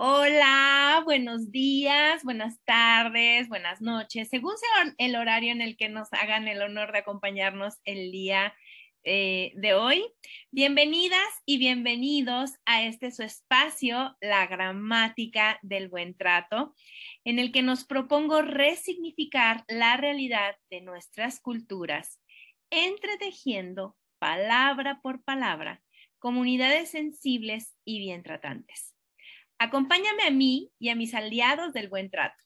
Hola, buenos días, buenas tardes, buenas noches, según sea el horario en el que nos hagan el honor de acompañarnos el día eh, de hoy. Bienvenidas y bienvenidos a este su espacio, la gramática del buen trato, en el que nos propongo resignificar la realidad de nuestras culturas, entretejiendo palabra por palabra comunidades sensibles y bien tratantes. Acompáñame a mí y a mis aliados del buen trato.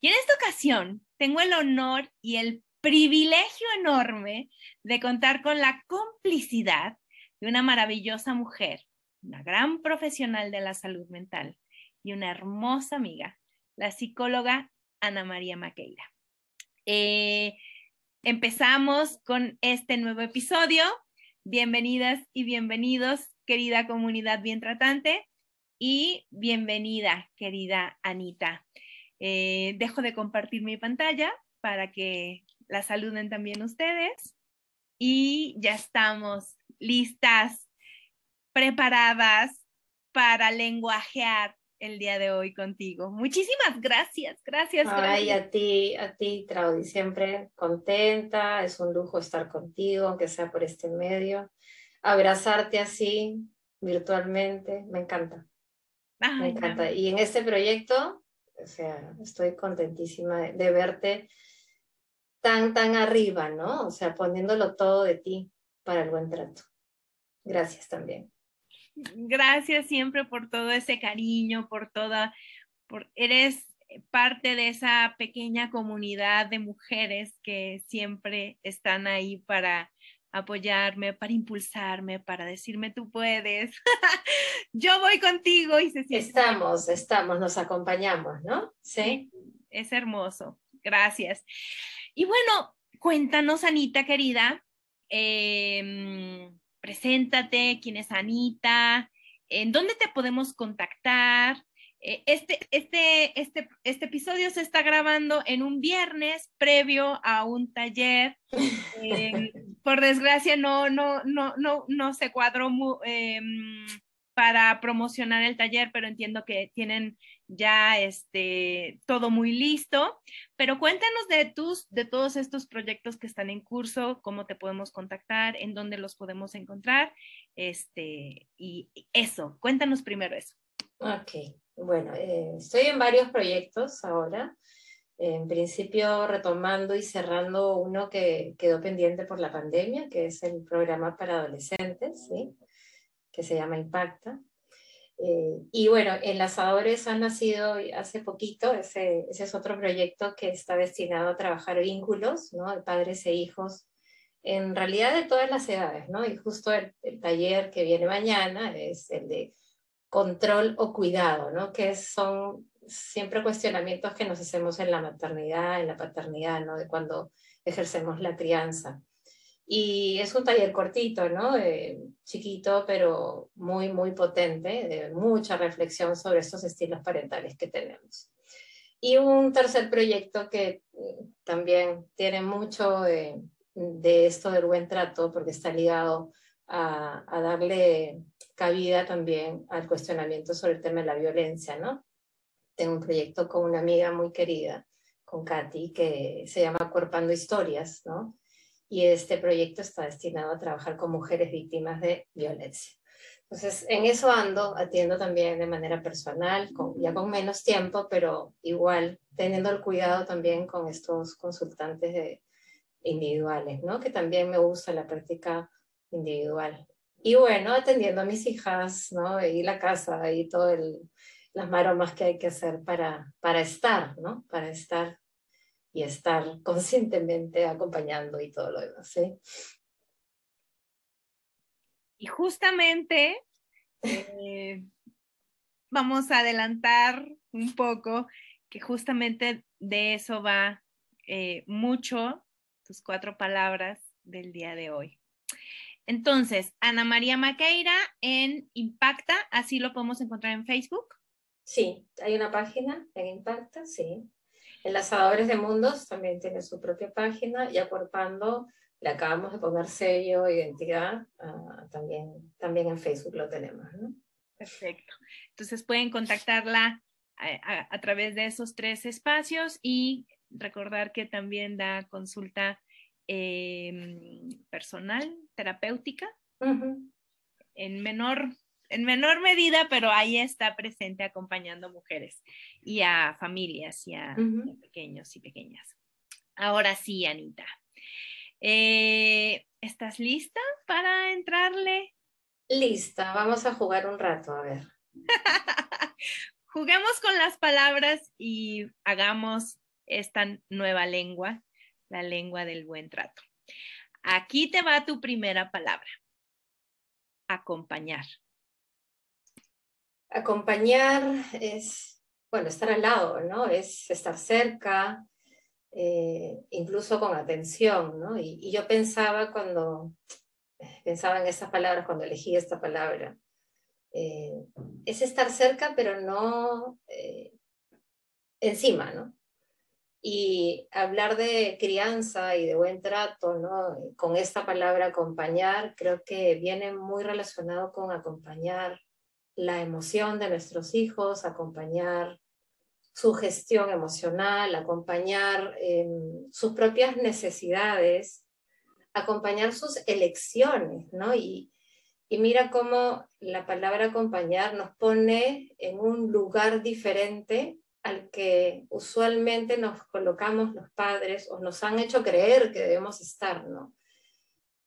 Y en esta ocasión tengo el honor y el privilegio enorme de contar con la complicidad de una maravillosa mujer, una gran profesional de la salud mental y una hermosa amiga, la psicóloga Ana María Maqueira. Eh, empezamos con este nuevo episodio. Bienvenidas y bienvenidos, querida comunidad bien tratante y bienvenida, querida Anita. Eh, dejo de compartir mi pantalla para que la saluden también ustedes. Y ya estamos listas, preparadas para lenguajear el día de hoy contigo. Muchísimas gracias, gracias. Ay, a ti, a ti, Traudy, siempre contenta, es un lujo estar contigo, aunque sea por este medio. Abrazarte así, virtualmente, me encanta me encanta. Y en este proyecto, o sea, estoy contentísima de, verte tan, tan arriba, ¿no? O sea, poniéndolo todo de ti para el buen trato. Gracias también. Gracias siempre por todo ese cariño, por toda, por, eres parte de esa pequeña comunidad de mujeres que siempre están ahí para apoyarme, para impulsarme, para decirme tú puedes. Yo voy contigo y se siente. Estamos, estamos, nos acompañamos, ¿no? Sí. Es hermoso. Gracias. Y bueno, cuéntanos, Anita querida, em, preséntate, quién es Anita, en dónde te podemos contactar, eh, este, este, este, este episodio se está grabando en un viernes previo a un taller. Eh, por desgracia no, no, no, no, no se cuadró em, para promocionar el taller, pero entiendo que tienen ya este, todo muy listo. Pero cuéntanos de tus, de todos estos proyectos que están en curso, cómo te podemos contactar, en dónde los podemos encontrar, este, y eso, cuéntanos primero eso. Ok, bueno, eh, estoy en varios proyectos ahora. En principio retomando y cerrando uno que quedó pendiente por la pandemia, que es el programa para adolescentes, que se llama Impacta. Eh, y bueno, Enlazadores ha nacido hace poquito, ese, ese, es otro proyecto que está destinado a trabajar vínculos ¿no? de padres e hijos, en realidad de todas las edades, ¿no? y justo el, el taller que viene mañana es el de control o cuidado, ¿no? Que son siempre cuestionamientos que nos hacemos en la maternidad, en la paternidad, ¿no? De cuando ejercemos la crianza. Y es un taller cortito, ¿no? chiquito, pero muy, muy potente, de mucha reflexión sobre estos estilos parentales que tenemos. Y un tercer proyecto que mm, también tiene mucho de, esto del buen trato, porque está ligado a, a darle cabida también al cuestionamiento sobre el tema de la violencia, ¿no? Tengo un proyecto con una amiga muy querida, con Katy, que se llama Cuerpando Historias, ¿no? Y este proyecto está destinado a trabajar con mujeres víctimas de violencia. Entonces, en eso ando, atiendo también de manera personal, ya con menos tiempo, pero igual teniendo el cuidado también con estos consultantes de, individuales, ¿no? Que también me gusta la práctica individual. Y bueno, atendiendo a mis hijas, ¿no? Y la casa y todas las maromas que hay que hacer para, para estar, ¿no? Para estar y estar conscientemente acompañando y todo lo demás, ¿sí? Y justamente eh, vamos a adelantar un poco que justamente de eso va eh, mucho tus cuatro palabras del día de hoy. Entonces, Ana María Maqueira en Impacta, así lo podemos encontrar en Facebook. Sí, hay una página en Impacta, sí. Enlazadores de Mundos también tiene su propia página y Acuerpando le acabamos de poner sello, identidad, ah, también, también en Facebook lo tenemos, ¿no? Perfecto. Entonces pueden contactarla a, través de esos tres espacios y recordar que también da consulta em, personal, terapéutica, en, menor, en menor medida, pero ahí está presente acompañando mujeres y a familias y a, pequeños y pequeñas. Ahora sí, Anita. Eh, ¿Estás lista para entrarle? Lista, vamos a jugar un rato, a ver. Juguemos con las palabras y hagamos esta nueva lengua, la lengua del buen trato. Aquí te va tu primera palabra. Acompañar. Acompañar es, bueno, estar al lado, ¿no? Es estar cerca, eh, incluso con atención, ¿no? Y, yo pensaba cuando, pensaba en estas palabras, cuando elegí esta palabra, eh, es estar cerca, pero no eh, encima, ¿no? Y hablar de crianza y de buen trato, ¿no? Con esta palabra acompañar, creo que viene muy relacionado con acompañar la emoción de nuestros hijos, acompañar su gestión emocional, acompañar em, sus propias necesidades, acompañar sus elecciones, ¿no? Y, y mira cómo la palabra acompañar nos pone en un lugar diferente al que usualmente nos colocamos los padres o nos han hecho creer que debemos estar, ¿no?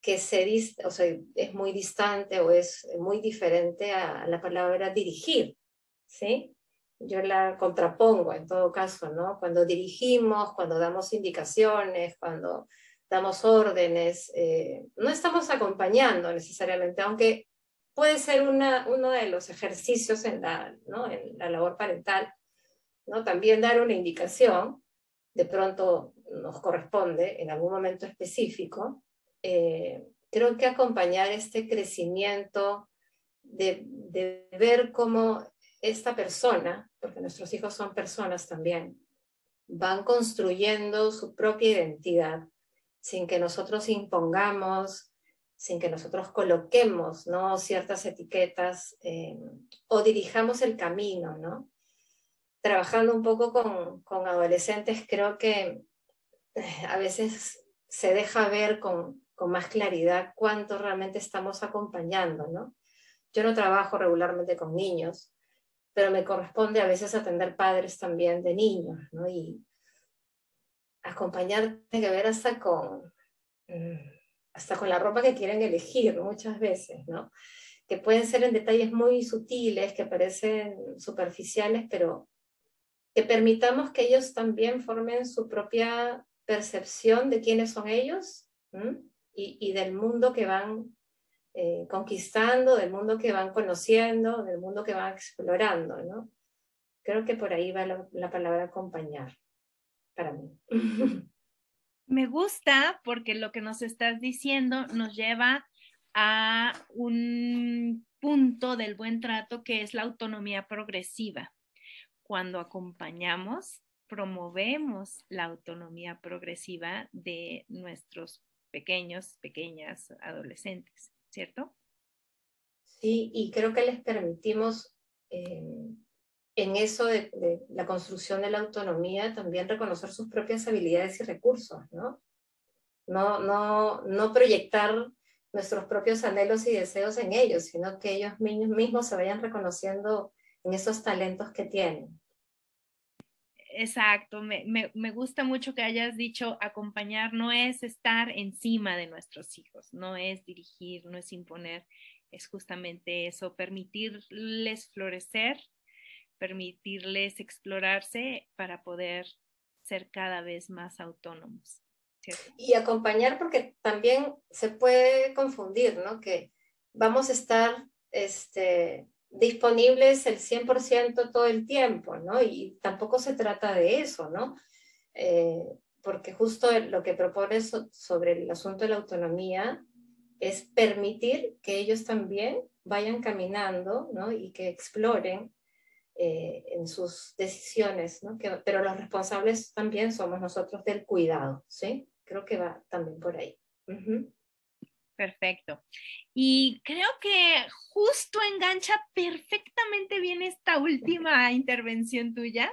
Que se o sea, es muy distante o es muy diferente a la palabra dirigir, ¿sí? yo la contrapongo en todo caso, ¿no? Cuando dirigimos, cuando damos indicaciones, cuando damos órdenes, eh, no estamos acompañando necesariamente, aunque puede ser una, uno de los ejercicios en la, ¿no? en la labor parental, ¿no? También dar una indicación, de pronto nos corresponde en algún momento específico. Eh, creo que acompañar este crecimiento de, ver cómo esta persona, porque nuestros hijos son personas también, van construyendo su propia identidad sin que nosotros impongamos, sin que nosotros coloquemos ¿no? ciertas etiquetas eh, o dirijamos el camino, ¿no? Trabajando un poco con, con adolescentes, creo que eh, a veces se deja ver con, con más claridad cuánto realmente estamos acompañando, ¿no? Yo no trabajo regularmente con niños, pero me corresponde a veces atender padres también de niños, ¿no? Y acompañar tiene que ver hasta con, mm, hasta con la ropa que quieren elegir muchas veces, ¿no? Que pueden ser en detalles muy sutiles, que parecen superficiales, pero que permitamos que ellos también formen su propia percepción de quiénes son ellos y, del mundo que van eh, conquistando, del mundo que van conociendo, del mundo que van explorando, ¿no? Creo que por ahí va la, palabra acompañar para mí. Me gusta porque lo que nos estás diciendo nos lleva a un punto del buen trato que es la autonomía progresiva. Cuando acompañamos, promovemos la autonomía progresiva de nuestros pequeños, pequeñas, adolescentes. ¿cierto? Sí, y creo que les permitimos eh, en eso de, la construcción de la autonomía también reconocer sus propias habilidades y recursos, ¿no? No, no, no proyectar nuestros propios anhelos y deseos en ellos, sino que ellos mismos se vayan reconociendo en esos talentos que tienen. Exacto, me, me, gusta mucho que hayas dicho acompañar no es estar encima de nuestros hijos, no es dirigir, no es imponer, es justamente eso, permitirles florecer, permitirles explorarse para poder ser cada vez más autónomos. Y acompañar porque también se puede confundir, ¿no? Que vamos a estar este, disponibles el 100% todo el tiempo, ¿no? Y tampoco se trata de eso, ¿no? Eh, porque justo lo que propone sobre el asunto de la autonomía es permitir que ellos también vayan caminando, ¿no? Y que exploren eh, en sus decisiones, ¿no? Que, pero los responsables también somos nosotros del cuidado, ¿sí? Creo que va también por ahí. Perfecto. Y creo que justo engancha perfectamente bien esta última intervención tuya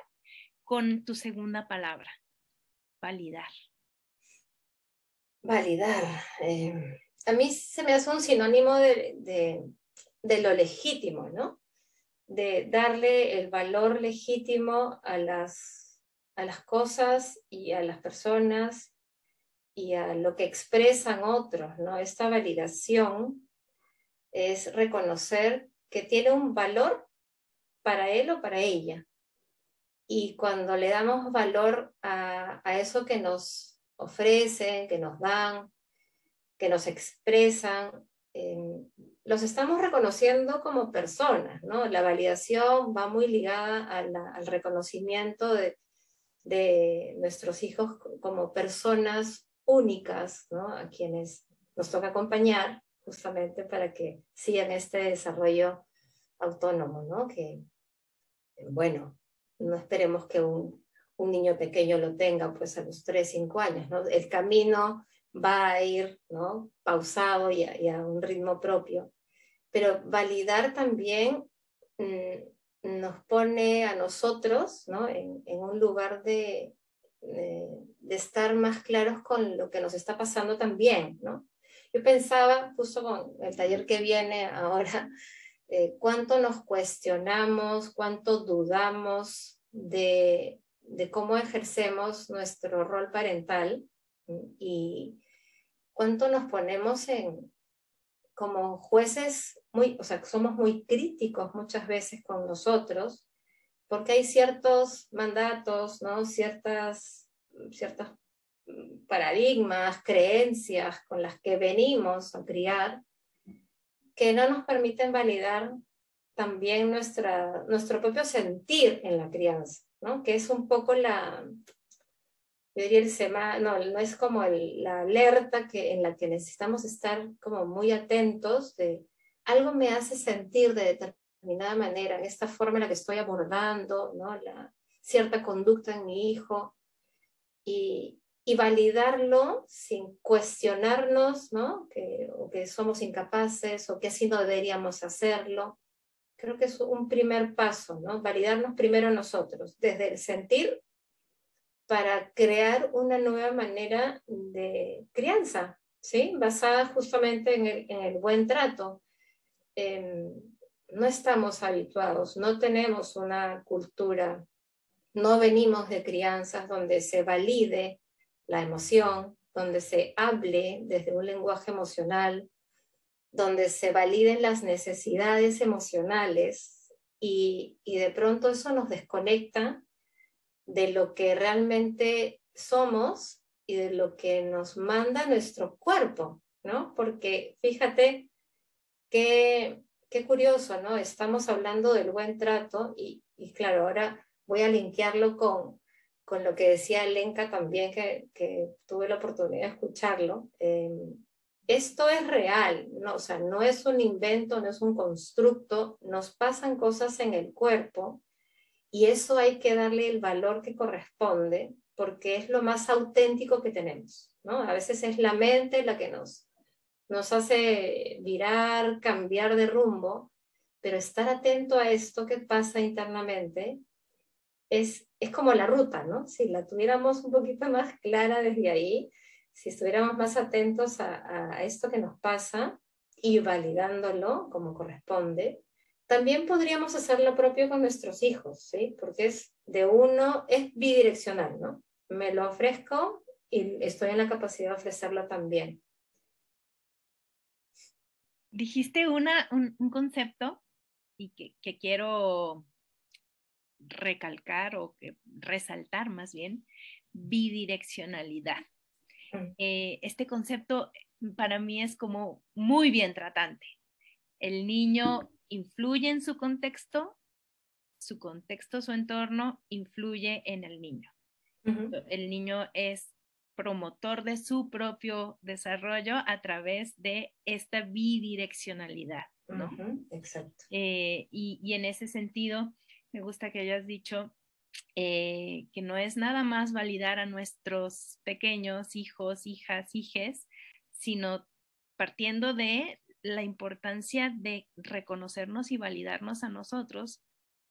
con tu segunda palabra, validar. Validar. Eh, a mí se me hace un sinónimo de, de, lo legítimo, ¿no? De darle el valor legítimo a las, a las cosas y a las personas y a lo que expresan otros, ¿no? Esta validación es reconocer que tiene un valor para él o para ella. Y cuando le damos valor a, a eso que nos ofrecen, que nos dan, que nos expresan, eh, los estamos reconociendo como personas, ¿no? La validación va muy ligada al reconocimiento de, de, nuestros hijos como personas únicas, ¿no? A quienes nos toca acompañar justamente para que sigan este desarrollo autónomo, ¿no? Que, bueno, no esperemos que un, niño pequeño lo tenga pues a los 3, 5 años, ¿no? El camino va a ir, ¿no? Pausado y a, un ritmo propio. Pero validar también mm, nos pone a nosotros, ¿no? En un lugar de, de, estar más claros con lo que nos está pasando también, ¿no? Yo pensaba, justo con el taller que viene ahora, eh, cuánto nos cuestionamos, cuánto dudamos de, de, cómo ejercemos nuestro rol parental y cuánto nos ponemos en como jueces muy, o sea, somos muy críticos muchas veces con nosotros porque hay ciertos mandatos, ¿no? Ciertas, ciertos paradigmas, creencias con las que venimos a criar, que no nos permiten validar también nuestra, nuestro propio sentir en la crianza, ¿no? que es un poco la, yo diría el sema, no, no es como la alerta que, en la que necesitamos estar como muy atentos de algo me hace sentir de determinada manera, en esta forma en la que estoy abordando, ¿no? La cierta conducta en mi hijo y, y validarlo sin cuestionarnos, ¿no? Que, o que somos incapaces o que así no deberíamos hacerlo. Creo que es un primer paso, ¿no? Validarnos primero nosotros, desde el sentir para crear una nueva manera de crianza, ¿sí? Basada justamente en el, en el buen trato. Em, no estamos habituados, no tenemos una cultura, no venimos de crianzas donde se valide la emoción, donde se hable desde un lenguaje emocional, donde se validen las necesidades emocionales y, y de pronto eso nos desconecta de lo que realmente somos y de lo que nos manda nuestro cuerpo, ¿no? Porque fíjate qué, qué curioso, ¿no? Estamos hablando del buen trato y, claro, ahora voy a linkearlo con, con lo que decía Lenka también, que, que tuve la oportunidad de escucharlo. Em, esto es real, ¿no? o sea, no es un invento, no es un constructo, nos pasan cosas en el cuerpo y eso hay que darle el valor que corresponde porque es lo más auténtico que tenemos, ¿no? A veces es la mente la que nos, nos hace virar, cambiar de rumbo, pero estar atento a esto que pasa internamente es, es como la ruta, ¿no? Si la tuviéramos un poquito más clara desde ahí, si estuviéramos más atentos a, a esto que nos pasa y validándolo como corresponde, también podríamos hacer lo propio con nuestros hijos, ¿sí? Porque es de uno, es bidireccional, ¿no? Me lo ofrezco y estoy en la capacidad de ofrecerlo también. Dijiste una, un, concepto y que, que, quiero recalcar o que resaltar más bien, bidireccionalidad. Mm. Eh, este concepto para mí es como muy bien tratante. El niño influye en su contexto, su contexto, su entorno influye en el niño. El niño es promotor de su propio desarrollo a través de esta bidireccionalidad. Exacto. Eh, y, en ese sentido, me gusta que hayas dicho eh, que no es nada más validar a nuestros pequeños hijos, hijas, hijes, sino partiendo de la importancia de reconocernos y validarnos a nosotros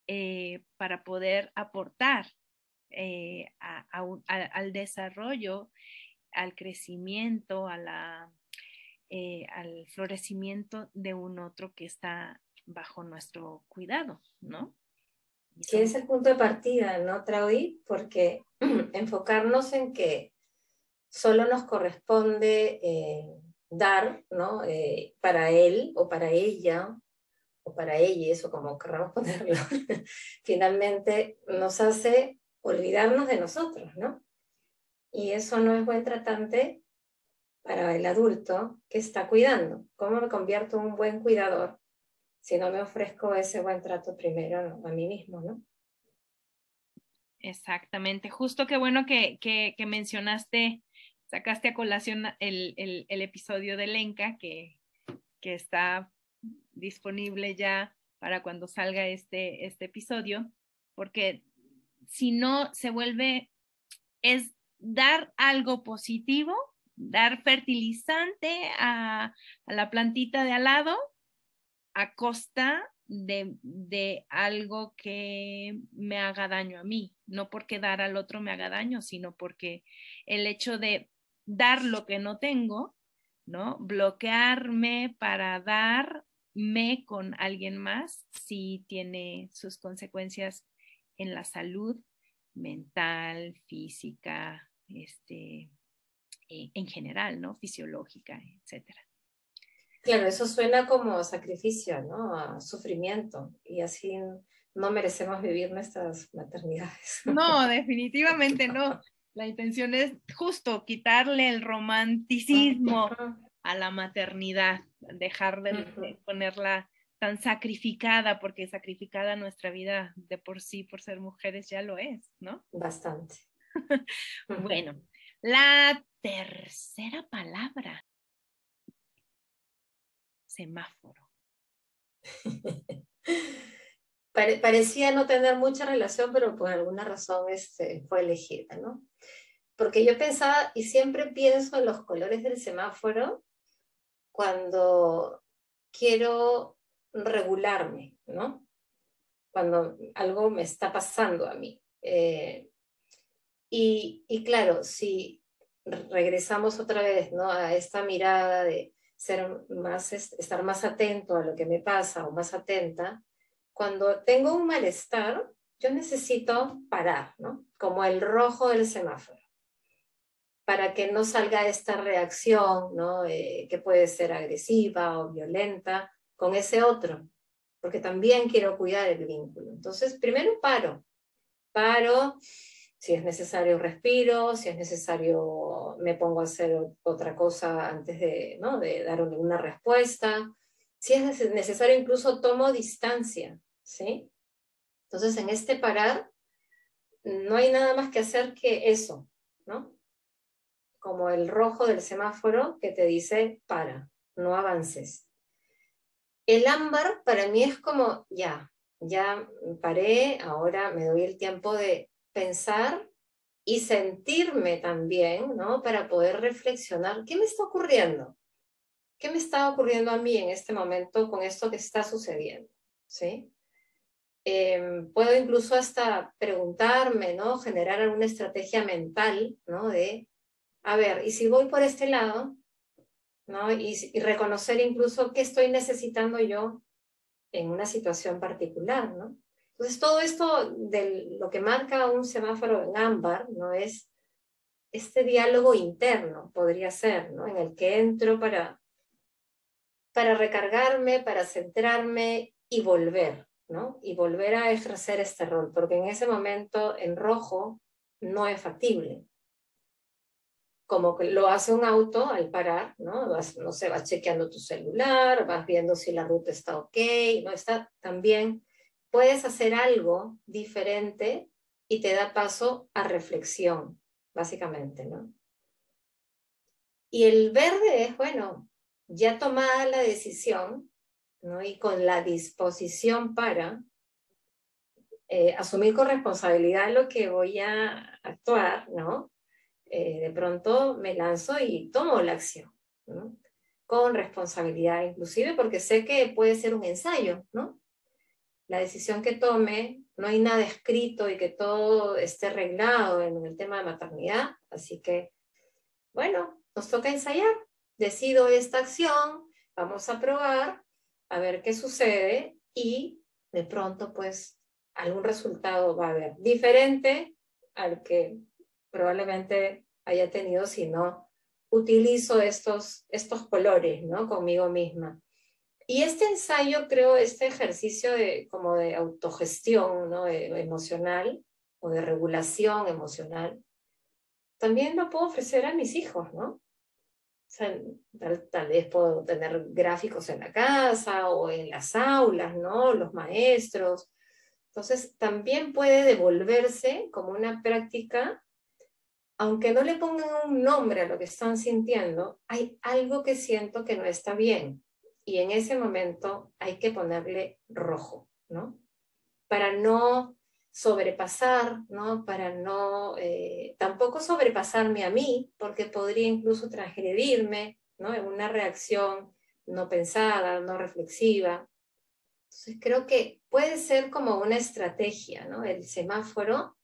eh, para poder aportar eh, al desarrollo, al crecimiento, a la, eh, al florecimiento de un otro que está bajo nuestro cuidado, ¿no? Es el punto de partida, ¿no, Traudy? Porque enfocarnos en que solo nos corresponde dar, ¿no? Eh, para él o para ella, o para ella, eso como querramos ponerlo, finalmente nos hace olvidarnos de nosotros, ¿no? Y eso no es buen tratante para el adulto que está cuidando. ¿Cómo me convierto en un buen cuidador si no me ofrezco ese buen trato primero a mí mismo, ¿no? Exactamente, justo qué bueno que, que, que mencionaste sacaste a colación el, episodio de Lenka que, que, está disponible ya para cuando salga este, este episodio, porque si no se vuelve, es dar algo positivo, dar fertilizante a, a la plantita de al lado a costa de, de, algo que me haga daño a mí, no porque dar al otro me haga daño, sino porque el hecho de dar lo que no tengo, ¿no? Bloquearme para darme con alguien más sí tiene sus consecuencias en la salud mental, física, este, eh, en general, ¿no? Fisiológica, etcétera. Claro, eso suena como sacrificio, ¿no? A sufrimiento y así no merecemos vivir nuestras maternidades. No, definitivamente no. La intención es justo quitarle el romanticismo a la maternidad, dejar de, ponerla tan sacrificada, porque sacrificada nuestra vida de por sí, por ser mujeres, ya lo es, ¿no? Bastante. bueno, la tercera palabra, semáforo. parecía no tener mucha relación, pero por alguna razón este, fue elegida, ¿no? Porque yo pensaba, y siempre pienso en los colores del semáforo cuando quiero regularme, ¿no? Cuando algo me está pasando a mí. Eh, y, claro, si regresamos otra vez ¿no? a esta mirada de ser más, estar más atento a lo que me pasa o más atenta, cuando tengo un malestar, yo necesito parar, ¿no? Como el rojo del semáforo, para que no salga esta reacción, ¿no? Eh, que puede ser agresiva o violenta con ese otro, porque también quiero cuidar el vínculo. Entonces, primero paro, paro, si es necesario respiro, si es necesario me pongo a hacer otra cosa antes de, ¿no? de dar una respuesta, si es necesario incluso tomo distancia, ¿sí? Entonces, en este parar, no hay nada más que hacer que eso, ¿no? Como el rojo del semáforo que te dice, para, no avances. El ámbar para mí es como, ya, ya paré, ahora me doy el tiempo de pensar y sentirme también, ¿no? Para poder reflexionar, ¿qué me está ocurriendo? ¿Qué me está ocurriendo a mí en este momento con esto que está sucediendo? ¿Sí? Em, puedo incluso hasta preguntarme, ¿no? Generar alguna estrategia mental, ¿no? De, a ver, ¿y si voy por este lado? ¿No? Y, reconocer incluso qué estoy necesitando yo en una situación particular, ¿no? Entonces, todo esto de lo que marca un semáforo en ámbar, ¿no? Es este diálogo interno, podría ser, ¿no? En el que entro para, para recargarme, para centrarme y volver, y volver a ejercer este rol, porque en ese momento en rojo no es factible. Como lo hace un auto al parar, ¿no? Vas, no sé, vas chequeando tu celular, vas viendo si la ruta está ok, no está también. Puedes hacer algo diferente y te da paso a reflexión, básicamente, ¿no? Y el verde es, bueno, ya tomada la decisión, y con la disposición para eh, asumir con responsabilidad lo que voy a actuar, ¿no? Eh, de pronto me lanzo y tomo la acción, con responsabilidad, inclusive porque sé que puede ser un ensayo, ¿no? La decisión que tome, no hay nada escrito y que todo esté arreglado en el tema de maternidad, así que, bueno, nos toca ensayar. Decido esta acción, vamos a probar, a ver qué sucede y de pronto, pues, algún resultado va a haber diferente al que probablemente haya tenido si no utilizo estos, estos colores, ¿no? Conmigo misma. Y este ensayo, creo, este ejercicio de, como de autogestión, ¿no? emocional o de regulación emocional, también lo puedo ofrecer a mis hijos, ¿no? Tal, tal, vez puedo tener gráficos en la casa o en las aulas, ¿no? Los maestros. Entonces, también puede devolverse como una práctica aunque no le pongan un nombre a lo que están sintiendo, hay algo que siento que no está bien. Y en ese momento hay que ponerle rojo, ¿no? Para no sobrepasar, ¿no? Para no, eh, tampoco sobrepasarme a mí, porque podría incluso transgredirme, ¿no? En una reacción no pensada, no reflexiva. Entonces creo que puede ser como una estrategia, ¿no? El semáforo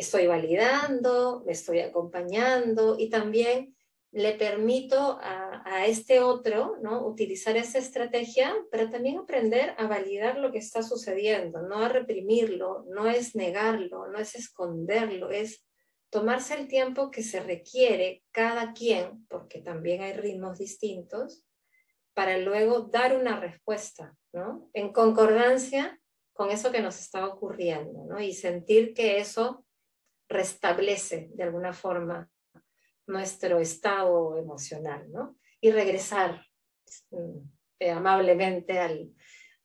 estoy validando, me estoy acompañando y también le permito a, a, este otro ¿no? utilizar esa estrategia, pero también aprender a validar lo que está sucediendo, no a reprimirlo, no es negarlo, no es esconderlo, es tomarse el tiempo que se requiere cada quien, porque también hay ritmos distintos, para luego dar una respuesta, ¿no? En concordancia con eso que nos está ocurriendo, ¿no? Y sentir que eso restablece de alguna forma nuestro estado emocional, ¿no? Y regresar mm, eh, amablemente al,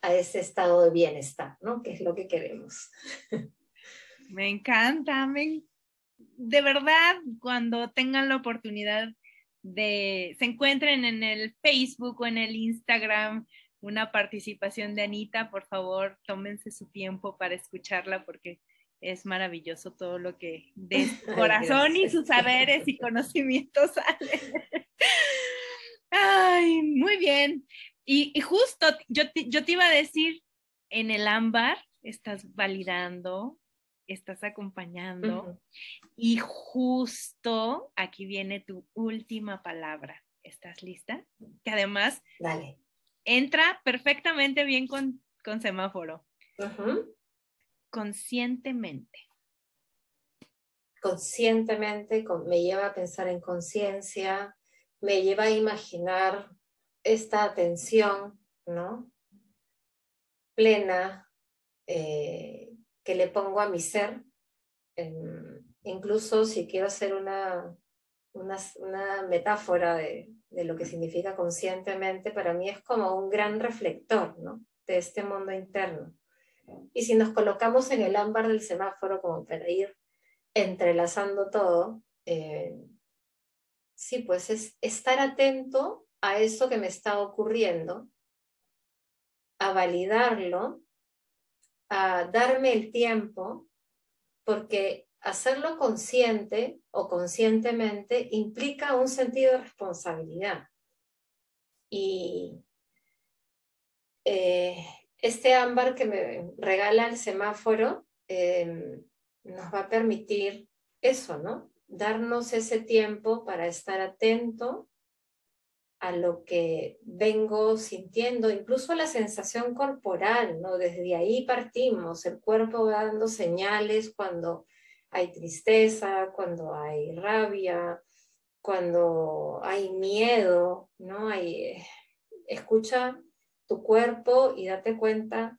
a ese estado de bienestar, ¿no? Que es lo que queremos. Me encanta, de verdad, cuando tengan la oportunidad de, se encuentren en el Facebook o en el Instagram una participación de Anita, por favor, tómense su tiempo para escucharla porque es maravilloso todo lo que de su corazón y sus saberes y conocimientos sale. Ay, muy bien. Y, justo yo te, yo te iba a decir, en el ámbar estás validando, estás acompañando y justo aquí viene tu última palabra. ¿Estás lista? Que además entra perfectamente bien con, con semáforo conscientemente? Conscientemente me lleva a pensar en conciencia, me lleva a imaginar esta atención, ¿no? Plena eh, que le pongo a mi ser. incluso si quiero hacer una, una, metáfora de, de, lo que significa conscientemente, para mí es como un gran reflector, ¿no? De este mundo interno. Y si nos colocamos en el ámbar del semáforo como para ir entrelazando todo, eh, sí, pues es estar atento a eso que me está ocurriendo, a validarlo, a darme el tiempo, porque hacerlo consciente o conscientemente implica un sentido de responsabilidad. Y eh, este ámbar que me regala el semáforo em, nos va a permitir eso, ¿no? Darnos ese tiempo para estar atento a lo que vengo sintiendo, incluso la sensación corporal, ¿no? Desde ahí partimos, el cuerpo va dando señales cuando hay tristeza, cuando hay rabia, cuando hay miedo, ¿no? Hay, escucha tu cuerpo y date cuenta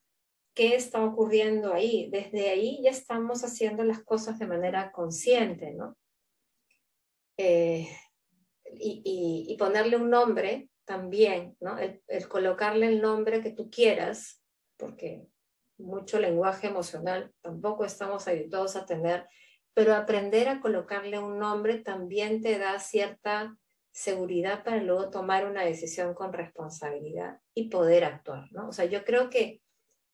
qué está ocurriendo ahí. Desde ahí ya estamos haciendo las cosas de manera consciente, ¿no? Eh, y, ponerle un nombre también, ¿no? El, el, colocarle el nombre que tú quieras, porque mucho lenguaje emocional tampoco estamos habituados a tener, pero aprender a colocarle un nombre también te da cierta seguridad para luego tomar una decisión con responsabilidad y poder actuar, ¿no? O sea, yo creo que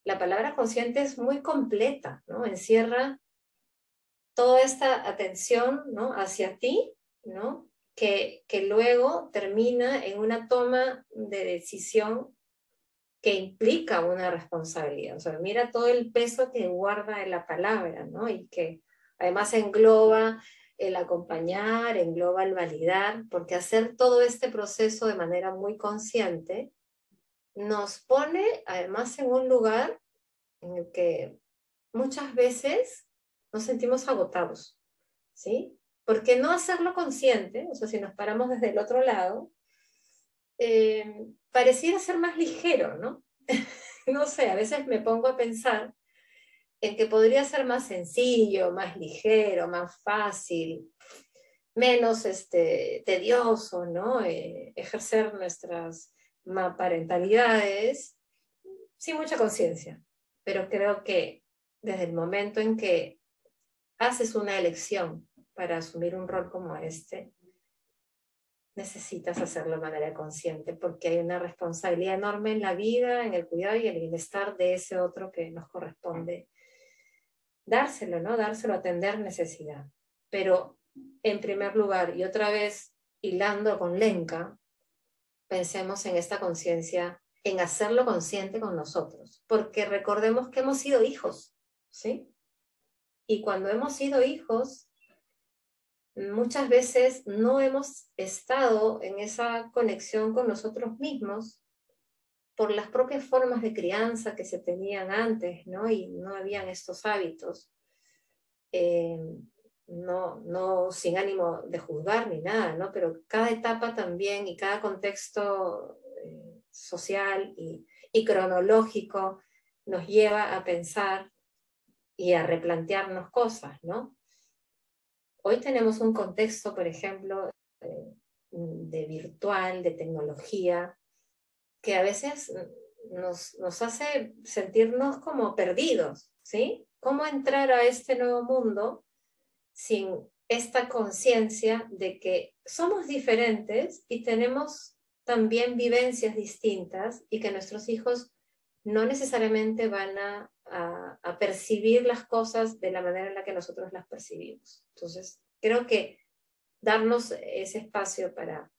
la palabra consciente es muy completa, ¿no? Encierra toda esta atención, ¿no? Hacia ti, ¿no? que, que luego termina en una toma de decisión que implica una responsabilidad. O sea, mira todo el peso que guarda en la palabra, ¿no? Y que además engloba el acompañar, engloba el validar, porque hacer todo este proceso de manera muy consciente nos pone además en un lugar en el que muchas veces nos sentimos agotados, ¿sí? Porque no hacerlo consciente, o sea, si nos paramos desde el otro lado, eh, pareciera ser más ligero, ¿no? no sé, a veces me pongo a pensar en que podría ser más sencillo, más ligero, más fácil, menos este, tedioso, ¿no? Eh, ejercer nuestras parentalidades sin mucha conciencia. Pero creo que desde el momento en que haces una elección para asumir un rol como este, necesitas hacerlo de manera consciente porque hay una responsabilidad enorme en la vida, en el cuidado y el bienestar de ese otro que nos corresponde dárselo, ¿no? Dárselo, atender necesidad. Pero en primer lugar, y otra vez hilando con Lenca, pensemos en esta conciencia, en hacerlo consciente con nosotros, porque recordemos que hemos sido hijos, ¿sí? Y cuando hemos sido hijos, muchas veces no hemos estado en esa conexión con nosotros mismos por las propias formas de crianza que se tenían antes, ¿no? Y no habían estos hábitos. Eh, no, no sin ánimo de juzgar ni nada, ¿no? Pero cada etapa también y cada contexto eh, social y, cronológico nos lleva a pensar y a replantearnos cosas, ¿no? Hoy tenemos un contexto, por ejemplo, eh, de virtual, de tecnología, que a veces nos, hace sentirnos como perdidos, ¿sí? ¿Cómo entrar a este nuevo mundo sin esta conciencia de que somos diferentes y tenemos también vivencias distintas y que nuestros hijos no necesariamente van a, percibir las cosas de la manera en la que nosotros las percibimos. Entonces, creo que darnos ese espacio para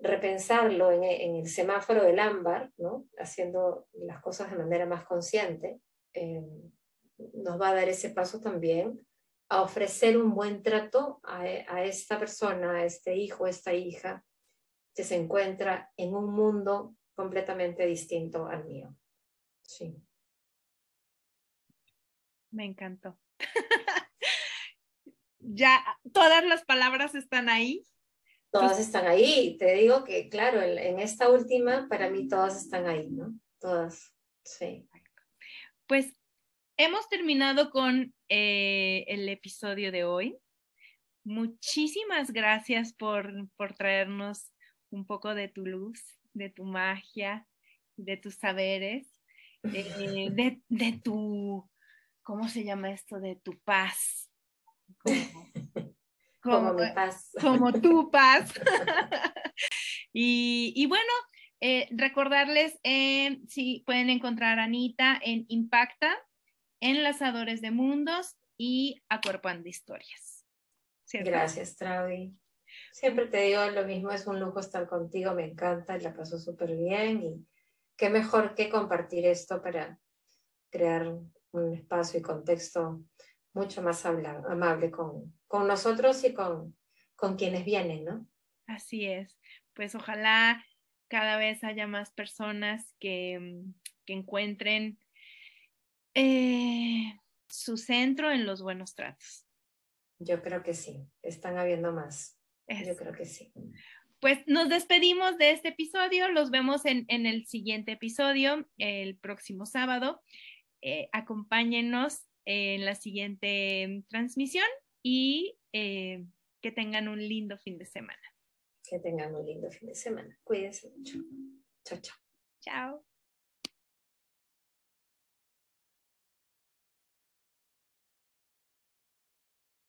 repensarlo en, el semáforo del ámbar, ¿no? haciendo las cosas de manera más consciente, eh, nos va a dar ese paso también a ofrecer un buen trato a, esta persona, a este hijo, a esta hija, que se encuentra en un mundo completamente distinto al mío. Sí. Me encantó. ya todas las palabras están ahí. Todas están ahí. Te digo que, claro, en, en esta última, para mí todas están ahí, ¿no? Todas. Sí. Pues hemos terminado con eh, el episodio de hoy. Muchísimas gracias por, por traernos un poco de tu luz, de tu magia, de tus saberes, eh, de, de, tu, ¿cómo se llama esto? De tu paz. Como, mi paz. Como tu paz. y, y, bueno, eh, recordarles si pueden encontrar a Anita en Impacta, Enlazadores de Mundos y Acuerpando Historias. Gracias, Travi. Siempre te digo lo mismo, es un lujo estar contigo, me encanta, la paso súper bien y qué mejor que compartir esto para crear un espacio y contexto mucho más amable con, con nosotros y con, con quienes vienen, ¿no? Así es. Pues ojalá cada vez haya más personas que, que encuentren eh, su centro en los buenos tratos. Yo creo que sí, están habiendo más. Yo creo que sí. Pues nos despedimos de este episodio, los vemos en, el siguiente episodio, el próximo sábado. Eh, acompáñenos en la siguiente transmisión y eh, que tengan un lindo fin de semana. Que tengan un lindo fin de semana. Cuídense mucho. Chao, chao. Chao.